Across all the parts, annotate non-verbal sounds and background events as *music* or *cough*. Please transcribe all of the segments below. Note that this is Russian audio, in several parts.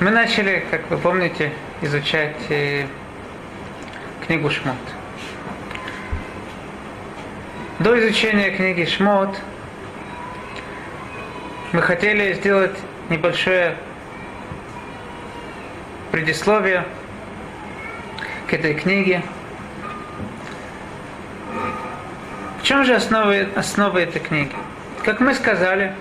Мы начали, как вы помните, изучать э, книгу Шмот. До изучения книги Шмот мы хотели сделать небольшое предисловие к этой книге. В чем же основа, основа этой книги? Как мы сказали,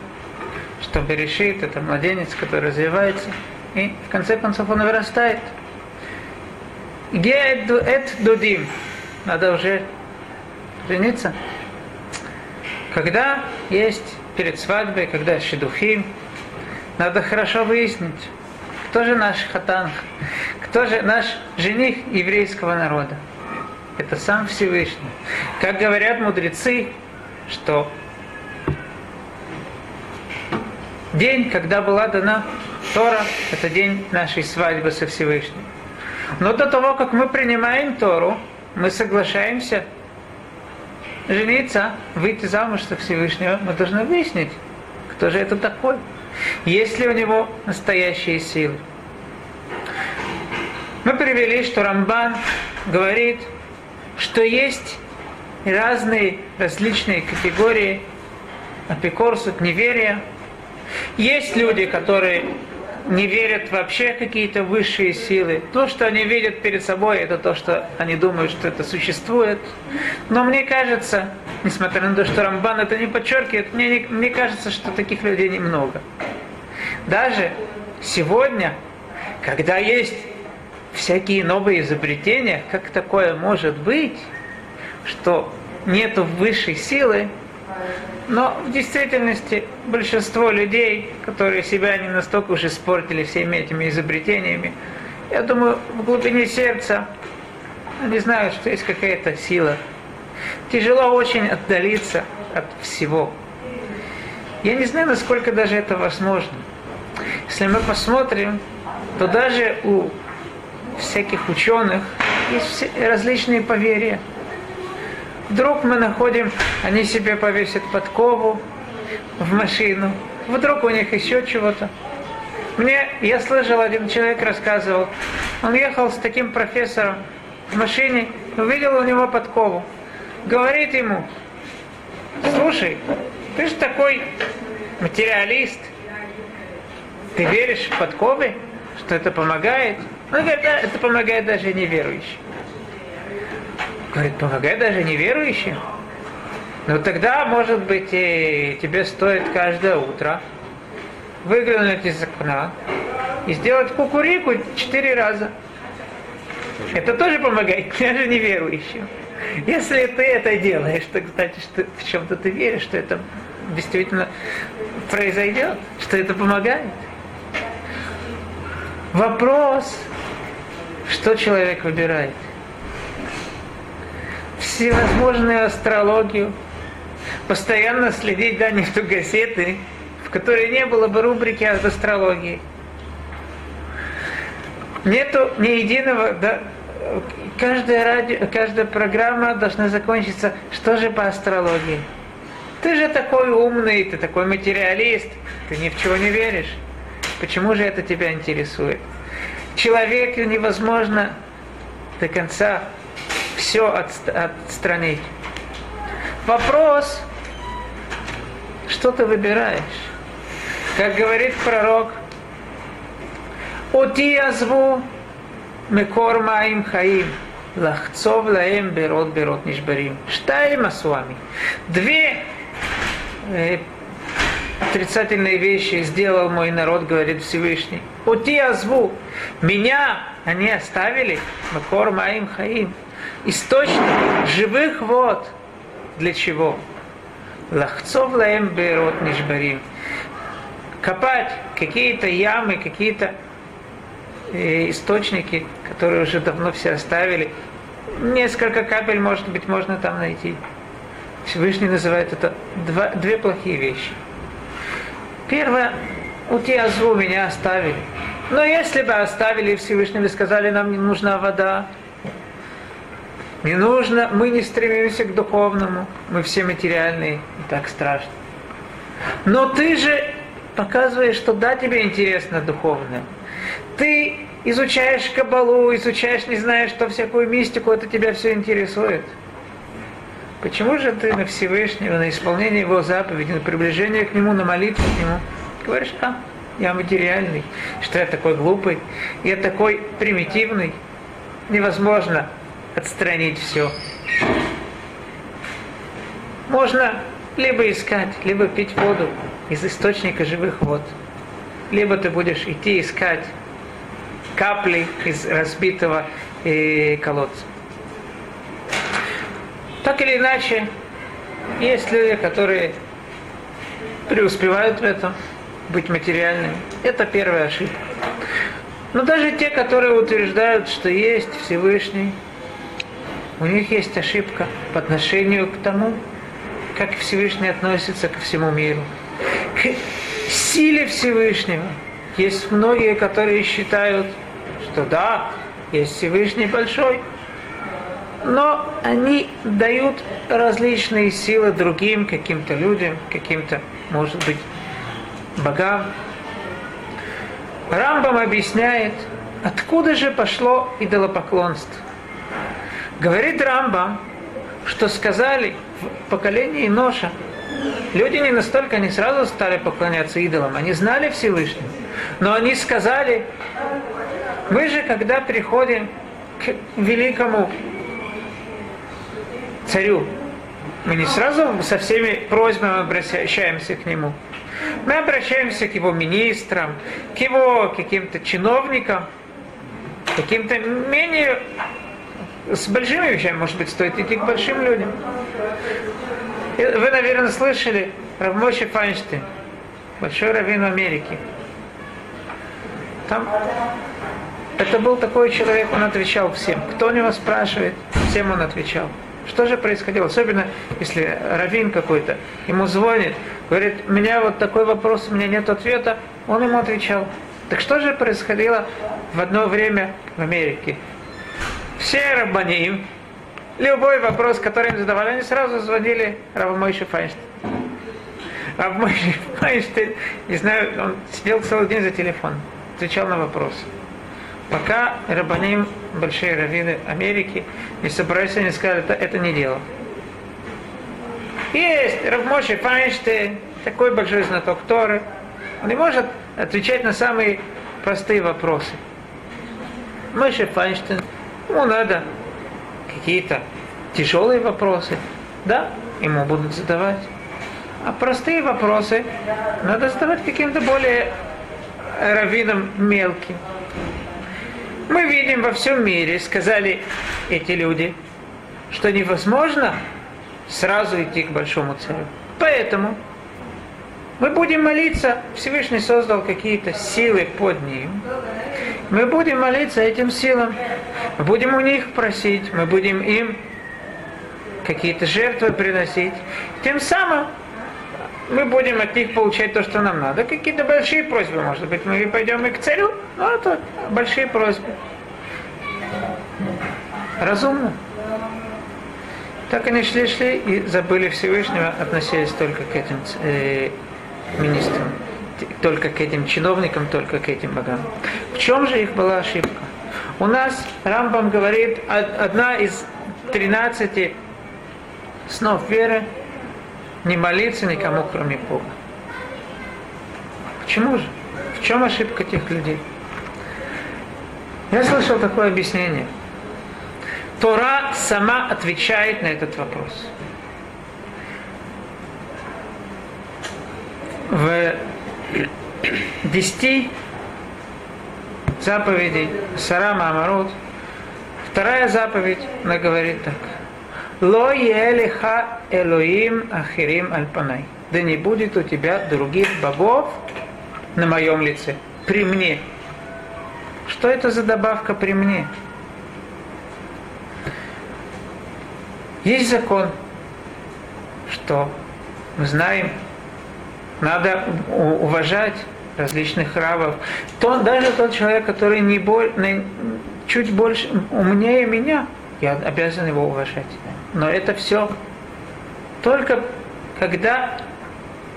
что Берешит это младенец, который развивается, и в конце концов он вырастает. Геэт дудим. Надо уже жениться. Когда есть перед свадьбой, когда шедухим, надо хорошо выяснить, кто же наш хатан, кто же наш жених еврейского народа. Это сам Всевышний. Как говорят мудрецы, что день, когда была дана Тора, это день нашей свадьбы со Всевышним. Но до того, как мы принимаем Тору, мы соглашаемся жениться, выйти замуж со Всевышнего, мы должны выяснить, кто же это такой. Есть ли у него настоящие силы. Мы привели, что Рамбан говорит, что есть разные различные категории апикорсут, неверия. Есть люди, которые не верят вообще какие-то высшие силы. То, что они видят перед собой, это то, что они думают, что это существует. Но мне кажется, несмотря на то, что Рамбан это не подчеркивает, мне, мне кажется, что таких людей немного. Даже сегодня, когда есть всякие новые изобретения, как такое может быть, что нету высшей силы, но в действительности большинство людей, которые себя не настолько уж испортили всеми этими изобретениями, я думаю, в глубине сердца они знают, что есть какая-то сила. Тяжело очень отдалиться от всего. Я не знаю, насколько даже это возможно. Если мы посмотрим, то даже у всяких ученых есть различные поверья. Вдруг мы находим, они себе повесят подкову в машину, вдруг у них еще чего-то. Мне, я слышал, один человек рассказывал, он ехал с таким профессором в машине, увидел у него подкову. Говорит ему, слушай, ты же такой материалист, ты веришь в подковы, что это помогает? Он говорит, да, это помогает даже неверующим. Говорит, помогает даже неверующим. Ну тогда, может быть, и тебе стоит каждое утро выглянуть из окна и сделать кукурику четыре раза. Это тоже помогает *laughs* даже неверующим. Если ты это делаешь, то, кстати, что в чем-то ты веришь, что это действительно произойдет, что это помогает. Вопрос, что человек выбирает всевозможную астрологию, постоянно следить да, нету газеты, в которой не было бы рубрики об астрологии. Нету ни единого, да, каждая, радио, каждая программа должна закончиться, что же по астрологии. Ты же такой умный, ты такой материалист, ты ни в чего не веришь. Почему же это тебя интересует? Человеку невозможно до конца все отстранить. Вопрос, что ты выбираешь? Как говорит пророк, Оти азву мекор маим хаим, лахцов лаем берот берот нишбарим. С вами. Две э, отрицательные вещи сделал мой народ, говорит Всевышний. Оти азву. Меня они оставили. Макор маим хаим источник живых вод. Для чего? Лахцов лаем берот нишбарим. Копать какие-то ямы, какие-то э, источники, которые уже давно все оставили. Несколько капель, может быть, можно там найти. Всевышний называет это два, две плохие вещи. Первое, у тебя злу меня оставили. Но если бы оставили Всевышнего и сказали, нам не нужна вода, не нужно, мы не стремимся к духовному, мы все материальные, и так страшно. Но ты же показываешь, что да, тебе интересно духовное. Ты изучаешь кабалу, изучаешь, не знаешь, что всякую мистику, это тебя все интересует. Почему же ты на Всевышнего, на исполнение Его заповеди, на приближение к Нему, на молитву к Нему, говоришь, а, я материальный, что я такой глупый, я такой примитивный, невозможно отстранить все. Можно либо искать, либо пить воду из источника живых вод, либо ты будешь идти искать капли из разбитого э, колодца. Так или иначе, есть люди, которые преуспевают в этом, быть материальными. Это первая ошибка. Но даже те, которые утверждают, что есть Всевышний, у них есть ошибка по отношению к тому, как Всевышний относится ко всему миру. К силе Всевышнего. Есть многие, которые считают, что да, есть Всевышний большой, но они дают различные силы другим каким-то людям, каким-то, может быть, богам. Рамбам объясняет, откуда же пошло идолопоклонство. Говорит Рамбам, что сказали в поколении Ноша, люди не настолько, не сразу стали поклоняться идолам, они знали Всевышнего, но они сказали, мы же, когда приходим к великому царю, мы не сразу со всеми просьбами обращаемся к нему. Мы обращаемся к его министрам, к его каким-то чиновникам, каким-то менее с большими вещами, может быть, стоит идти к большим людям. Вы, наверное, слышали Равмоши Файнштейн, большой раввин Америки. Там это был такой человек, он отвечал всем. Кто у него спрашивает, всем он отвечал. Что же происходило? Особенно, если раввин какой-то ему звонит, говорит, у меня вот такой вопрос, у меня нет ответа, он ему отвечал. Так что же происходило в одно время в Америке? Все рабаним, любой вопрос, который им задавали, они сразу звонили Равмойше Файнштейн. Равмойше Файнштейн, не знаю, он сидел целый день за телефон, отвечал на вопросы. Пока рабаним, большие раввины Америки, не собрались, они сказали, это, это не дело. Есть Равмоши Файнштейн, такой большой знаток Торы. Он не может отвечать на самые простые вопросы. Моше Файнштейн, ему надо какие-то тяжелые вопросы, да, ему будут задавать. А простые вопросы надо задавать каким-то более раввинам мелким. Мы видим во всем мире, сказали эти люди, что невозможно сразу идти к большому царю. Поэтому мы будем молиться, Всевышний создал какие-то силы под ним. Мы будем молиться этим силам, мы будем у них просить, мы будем им какие-то жертвы приносить. Тем самым мы будем от них получать то, что нам надо. Какие-то большие просьбы, может быть, мы пойдем и к царю, но это большие просьбы. Разумно. Так они шли-шли и забыли Всевышнего, относились только к этим э, министрам, только к этим чиновникам, только к этим богам. В чем же их была ошибка? У нас Рамбам говорит, одна из 13 снов веры не молиться никому, кроме Бога. Почему же? В чем ошибка тех людей? Я слышал такое объяснение. Тора сама отвечает на этот вопрос. В десяти заповедей Сарама Амарут, вторая заповедь, она говорит так. Ло елиха Элоим Ахирим Альпанай. Да не будет у тебя других богов на моем лице, при мне. Что это за добавка при мне? Есть закон, что мы знаем, надо уважать различных рабов. То, даже тот человек, который не боль, чуть больше умнее меня, я обязан его уважать. Но это все только когда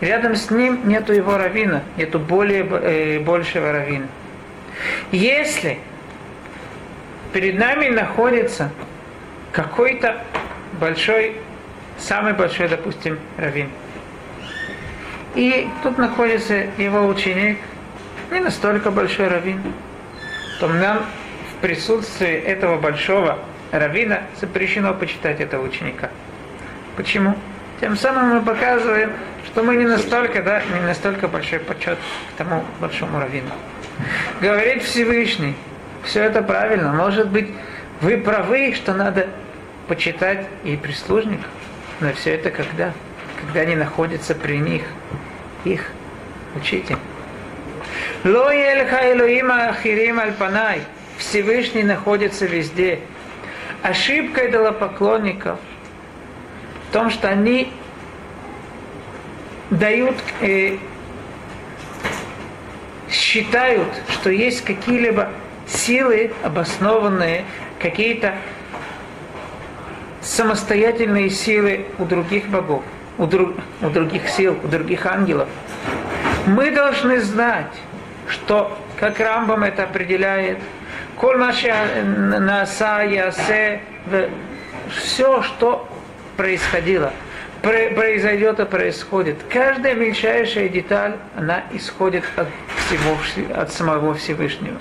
рядом с ним нету его равина, нету более, э, большего равина. Если перед нами находится какой-то большой, самый большой, допустим, раввин, и тут находится его ученик, не настолько большой раввин, то нам в присутствии этого большого раввина запрещено почитать этого ученика. Почему? Тем самым мы показываем, что мы не настолько, да, не настолько большой почет к тому большому раввину. Говорит Всевышний, все это правильно. Может быть, вы правы, что надо почитать и прислужников. Но все это когда? Когда они находятся при них. Их учите. Ло Элоима Ахирим Альпанай. Всевышний находится везде. Ошибка идолопоклонников в том, что они дают, э, считают, что есть какие-либо силы обоснованные, какие-то самостоятельные силы у других богов, у, друг, у других сил, у других ангелов. Мы должны знать, что, как Рамбам это определяет, Коль наса ясе, все, что происходило, произойдет и происходит. Каждая мельчайшая деталь, она исходит от, всего, от самого Всевышнего.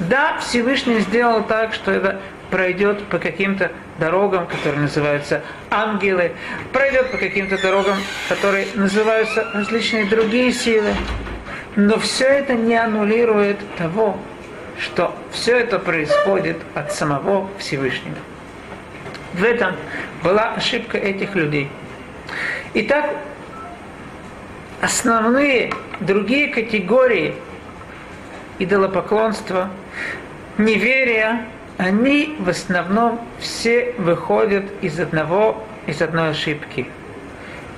Да, Всевышний сделал так, что это пройдет по каким-то дорогам, которые называются ангелы, пройдет по каким-то дорогам, которые называются различные другие силы. Но все это не аннулирует того, что все это происходит от самого Всевышнего. В этом была ошибка этих людей. Итак, основные другие категории идолопоклонства, неверия, они в основном все выходят из одного, из одной ошибки.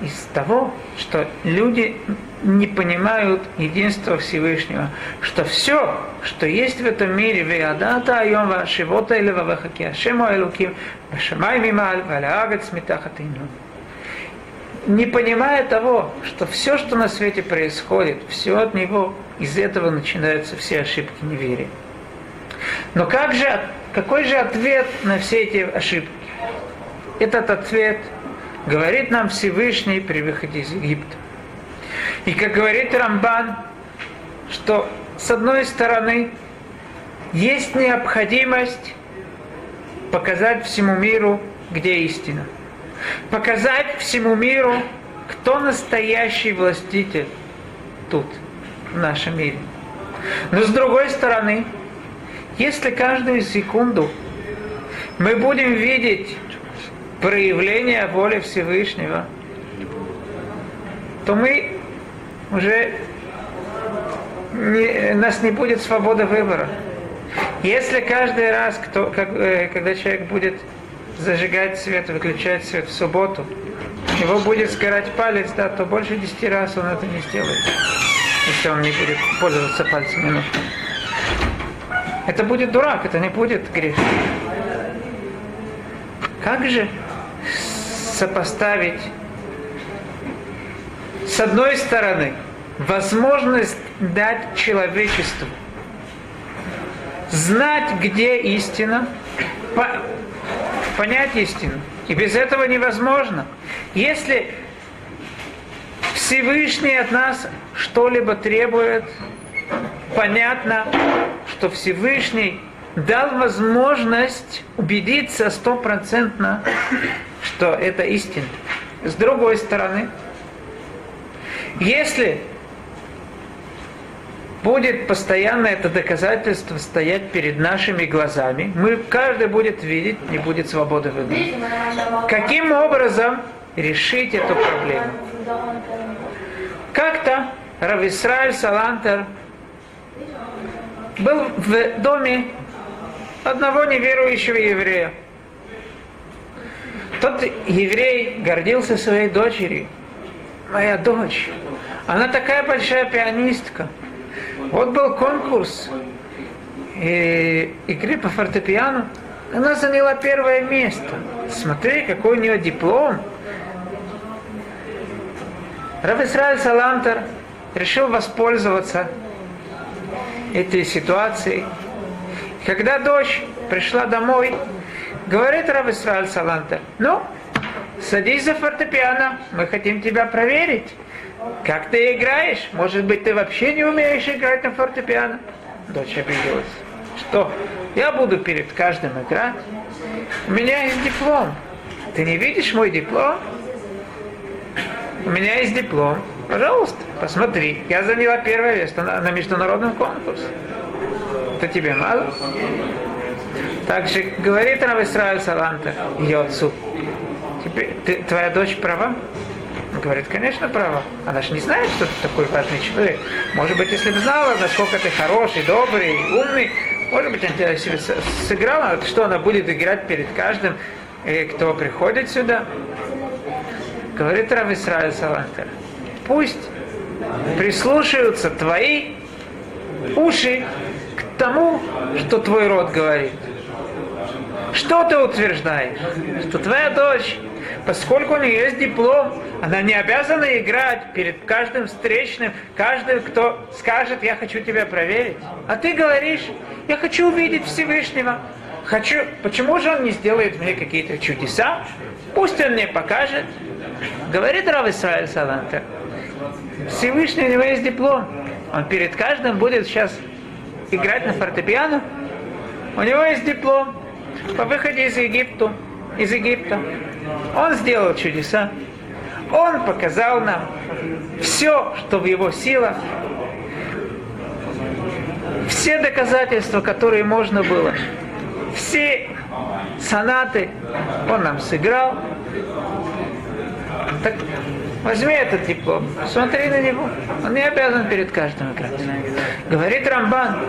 Из того, что люди не понимают единства Всевышнего, что все, что есть в этом мире, веадата айом вашивота или вавахаки, ашему элуким, башамай мималь, валаагат смитахатейну. Не понимая того, что все, что на свете происходит, все от него, из этого начинаются все ошибки неверия. Но как же, какой же ответ на все эти ошибки? Этот ответ говорит нам Всевышний при выходе из Египта. И как говорит Рамбан, что с одной стороны есть необходимость показать всему миру, где истина. Показать всему миру, кто настоящий властитель тут, в нашем мире. Но с другой стороны, если каждую секунду мы будем видеть проявление воли Всевышнего, то мы уже не, у нас не будет свободы выбора. Если каждый раз, кто, как, э, когда человек будет зажигать свет, выключать свет в субботу, его будет сгорать палец, да, то больше десяти раз он это не сделает, если он не будет пользоваться пальцем минутку. Это будет дурак, это не будет грех. Как же сопоставить с одной стороны, возможность дать человечеству знать, где истина, по, понять истину. И без этого невозможно. Если Всевышний от нас что-либо требует, понятно, что Всевышний дал возможность убедиться стопроцентно, что это истина. С другой стороны, если будет постоянно это доказательство стоять перед нашими глазами, мы каждый будет видеть, не будет свободы выбора. Каким образом решить эту проблему? Как-то Рависраиль Салантер был в доме одного неверующего еврея. Тот еврей гордился своей дочерью. Моя дочь она такая большая пианистка. Вот был конкурс и, игры по фортепиано. Она заняла первое место. Смотри, какой у нее диплом. Рав Исраиль Салантер решил воспользоваться этой ситуации. Когда дочь пришла домой, говорит Рав Исраиль Салантер, ну, садись за фортепиано, мы хотим тебя проверить. Как ты играешь? Может быть, ты вообще не умеешь играть на фортепиано? Дочь обиделась. Что? Я буду перед каждым играть. У меня есть диплом. Ты не видишь мой диплом? У меня есть диплом. Пожалуйста, посмотри. Я заняла первое место на, на международном конкурсе. Это тебе мало? Также говорит Рав Исраиль Саланта, ее отцу. Теперь, ты, твоя дочь права? Говорит, конечно, права. Она же не знает, что ты такой важный человек. Может быть, если бы знала, насколько ты хороший, добрый, умный, может быть, она тебя себе сыграла, что она будет играть перед каждым, э, кто приходит сюда. Говорит Рав Исраиль Салантер, пусть прислушаются твои уши к тому, что твой род говорит. Что ты утверждаешь? Что твоя дочь, поскольку у нее есть диплом, она не обязана играть перед каждым встречным, каждым, кто скажет, я хочу тебя проверить. А ты говоришь, я хочу увидеть Всевышнего. Хочу, почему же он не сделает мне какие-то чудеса? Пусть он мне покажет. Говорит Рав Исраиль Саланта. Всевышний у него есть диплом. Он перед каждым будет сейчас играть на фортепиано. У него есть диплом по выходе из Египта, из Египта. Он сделал чудеса. Он показал нам все, что в его силах, все доказательства, которые можно было, все сонаты он нам сыграл. Так возьми этот диплом, смотри на него. Он не обязан перед каждым играть. Говорит Рамбан,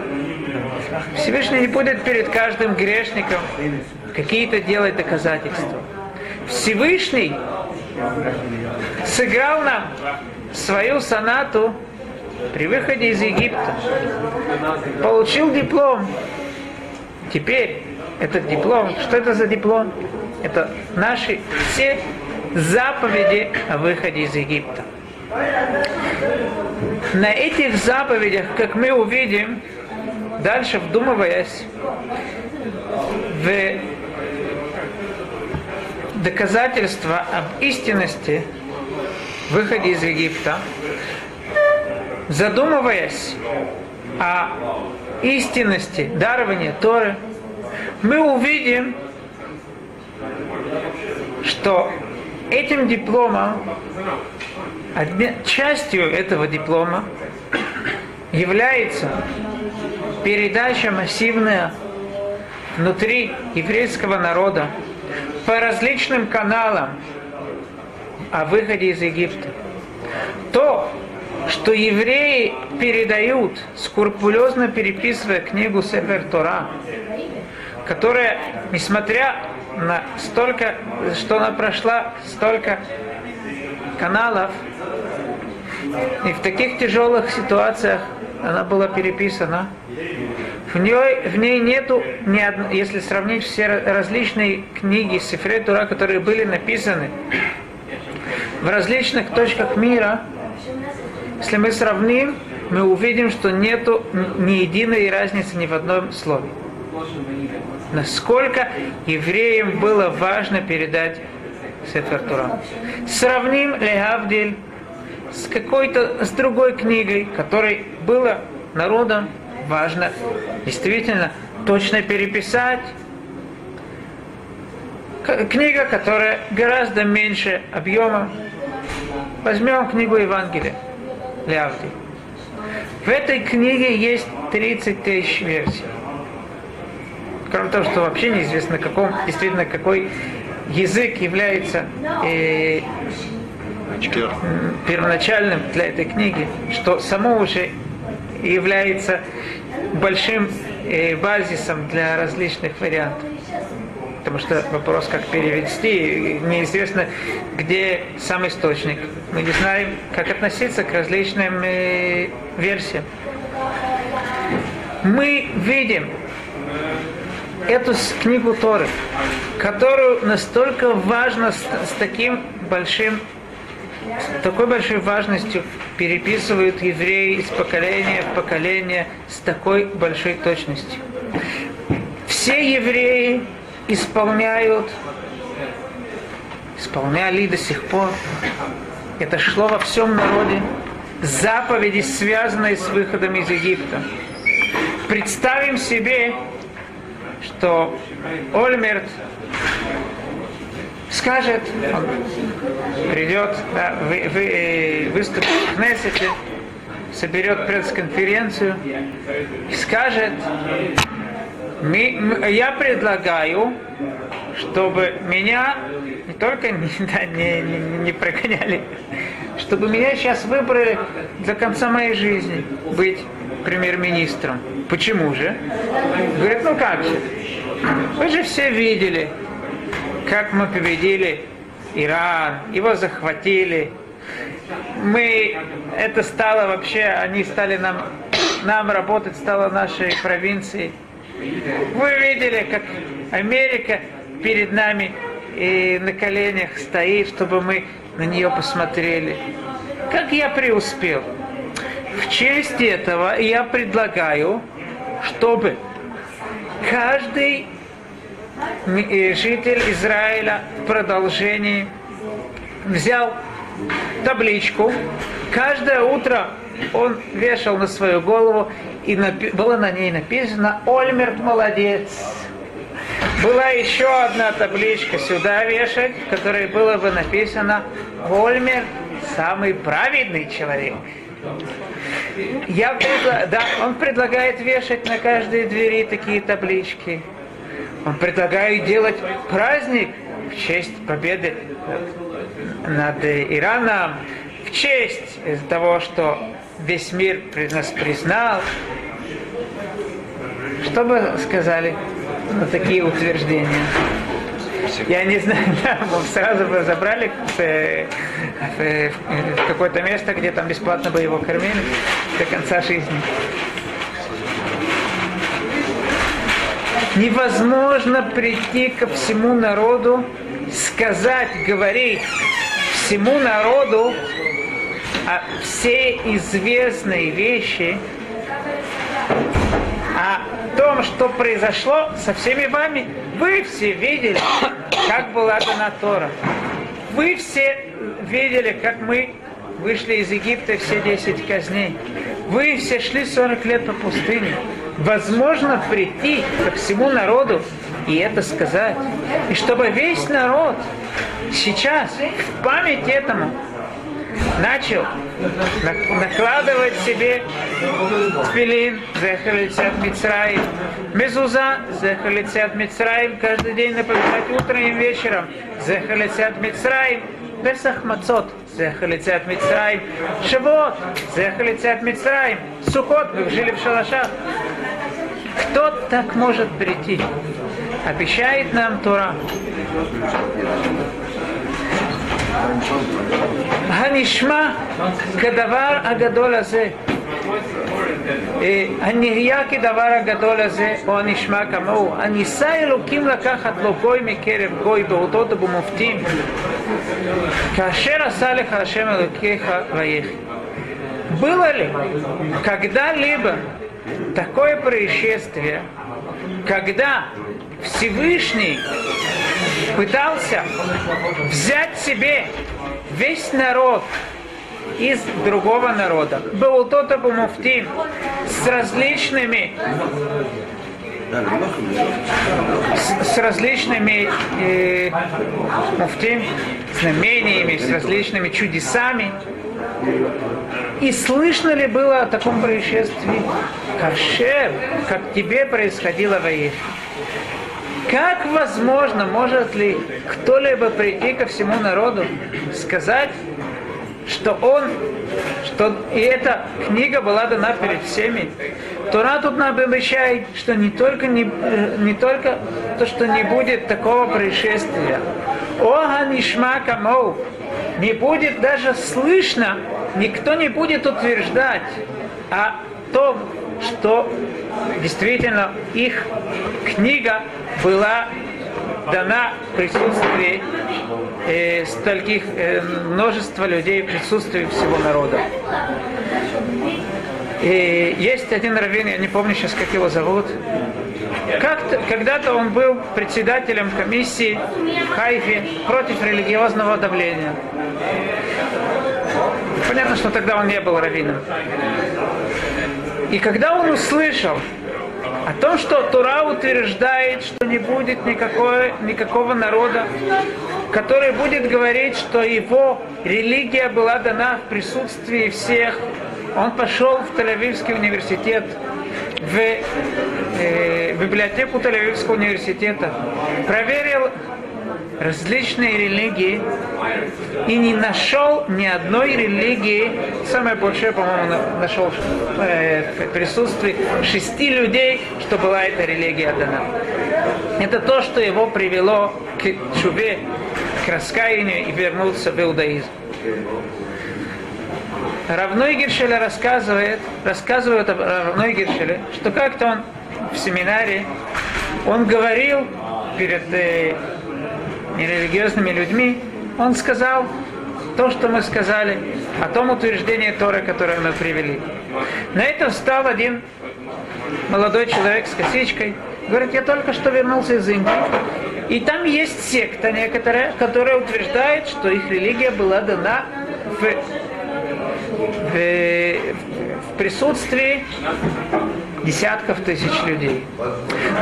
Всевышний не будет перед каждым грешником какие-то делать доказательства. Всевышний сыграл нам свою сонату при выходе из Египта. Получил диплом. Теперь этот диплом, что это за диплом? Это наши все заповеди о выходе из Египта. На этих заповедях, как мы увидим, дальше вдумываясь в доказательства об истинности выходе из Египта, задумываясь о истинности дарования Торы, мы увидим, что этим дипломом, частью этого диплома является передача массивная внутри еврейского народа по различным каналам о выходе из Египта. То, что евреи передают, скрупулезно переписывая книгу Сефер Тора, которая, несмотря на столько, что она прошла столько каналов, и в таких тяжелых ситуациях она была переписана, в ней, в ней нету, ни одно, если сравнить все различные книги Сефре Тура, которые были написаны в различных точках мира, если мы сравним, мы увидим, что нету ни единой разницы ни в одном слове. Насколько евреям было важно передать Сефер Тура. Сравним Леавдиль с какой-то, с другой книгой, которой было народом важно действительно точно переписать. Книга, которая гораздо меньше объема. Возьмем книгу Евангелия, Лявди. В этой книге есть 30 тысяч версий. Кроме того, что вообще неизвестно, каком, действительно, какой язык является э, первоначальным для этой книги, что само уже является большим э, базисом для различных вариантов. Потому что вопрос, как перевести, неизвестно, где сам источник. Мы не знаем, как относиться к различным э, версиям. Мы видим эту книгу Торы, которую настолько важно с, с таким большим, с такой большой важностью переписывают евреи из поколения в поколение с такой большой точностью. Все евреи исполняют, исполняли до сих пор, это шло во всем народе, заповеди, связанные с выходом из Египта. Представим себе, что Ольмерт скажет, он придет, да, вы, вы, э, выступит в Кнессете, соберет пресс-конференцию скажет, я предлагаю, чтобы меня не только не, *laughs* да, не, не, не прогоняли, чтобы меня сейчас выбрали до конца моей жизни быть премьер-министром. Почему же? Говорит, ну как же? Вы же все видели, как мы победили Иран, его захватили. Мы, это стало вообще, они стали нам, нам работать, стало нашей провинцией. Вы видели, как Америка перед нами и на коленях стоит, чтобы мы на нее посмотрели. Как я преуспел? В честь этого я предлагаю, чтобы каждый житель Израиля в продолжении взял табличку, каждое утро он вешал на свою голову, и было на ней написано «Ольмерт молодец». Была еще одна табличка сюда вешать, в которой было бы написано «Ольмерт самый праведный человек». Я предла... да, он предлагает вешать на каждой двери такие таблички. Он предлагает делать праздник в честь победы над Ираном, в честь того, что весь мир нас признал. Что бы сказали на такие утверждения? Я не знаю, *laughs* да, сразу бы забрали в, в, в какое-то место, где там бесплатно бы его кормили до конца жизни. Невозможно прийти ко всему народу, сказать, говорить всему народу о все известные вещи, о том, что произошло со всеми вами. Вы все видели, как была дана Тора. Вы все видели, как мы вышли из Египта все 10 казней. Вы все шли 40 лет по пустыне. Возможно прийти ко всему народу и это сказать. И чтобы весь народ сейчас в память этому начал накладывать себе тфилин, зехалицят Мицраим, мезуза, зехалицят Мицраим, каждый день напоминать утром и вечером, зехалицят Мицраим, Песах Мацот, Зехалицят Мицраим, Шавот, Зехалицят Мицраим, Сухот, вы жили в шалашах. Кто так может прийти? Обещает нам Тора. הנשמע כדבר הגדול הזה, הנהיה כדבר הגדול הזה, או הנשמע כמוהו, הניסה אלוקים לקחת לו גוי מקרב גוי באותות ובמופתים, כאשר עשה לך השם אלוקיך ויחי. Было ли когда-либо такое происшествие, когда Всевышний пытался взять себе весь народ из другого народа. Был тот муфтим с различными с, с различными э, муфтим, знамениями, с различными чудесами. И слышно ли было о таком происшествии? Кашер, как тебе происходило в Египте? Как возможно, может ли кто-либо прийти ко всему народу, сказать, что он, что и эта книга была дана перед всеми. Тора тут нам обещает, что не только, не, не только то, что не будет такого происшествия. Ога нишма камоу. Не будет даже слышно, никто не будет утверждать о том, что действительно их книга была дана в присутствии э, стольких, э, множества людей, в присутствии всего народа. И есть один раввин, я не помню сейчас, как его зовут. Как-то, когда-то он был председателем комиссии в Хайфе против религиозного давления. Понятно, что тогда он не был раввином. И когда он услышал о том, что Тура утверждает, что не будет никакой, никакого народа, который будет говорить, что его религия была дана в присутствии всех он пошел в Тель-Авивский университет, в э, библиотеку Тель-Авивского университета, проверил различные религии и не нашел ни одной религии, самое большое, по-моему, нашел э, в шести людей, что была эта религия дана. Это то, что его привело к чубе, к раскаянию и вернулся в иудаизм. Равной Гершеля рассказывает, рассказывает об Равной что как-то он в семинаре, он говорил перед э, нерелигиозными людьми, он сказал то, что мы сказали, о том утверждении Торы, которое мы привели. На этом встал один молодой человек с косичкой, говорит, я только что вернулся из Индии, и там есть секта некоторая, которая утверждает, что их религия была дана в в, в присутствии десятков тысяч людей.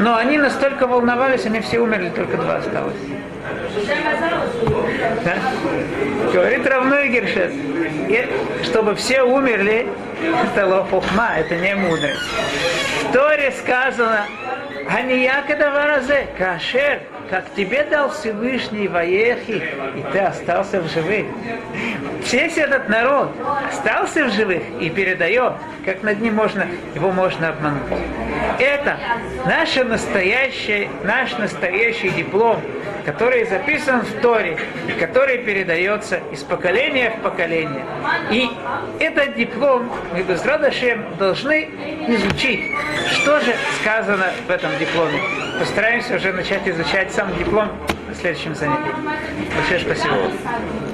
Но они настолько волновались, они все умерли, только два осталось. Да? Говорит равно Гершет, чтобы все умерли, *laughs* это лохухма, это не мудрость. В Торе сказано, Анияка даваразе, кашер, как тебе дал Всевышний Ваехи, и ты остался в живых. Весь этот народ остался в живых и передает, как над ним можно, его можно обмануть. Это наше настоящее, наш настоящий диплом, который записан в Торе, и который передается из поколения в поколение. И этот диплом мы без Радашем должны изучить, что же сказано в этом дипломе. Постараемся уже начать изучать сам диплом на следующем занятии. Большое спасибо.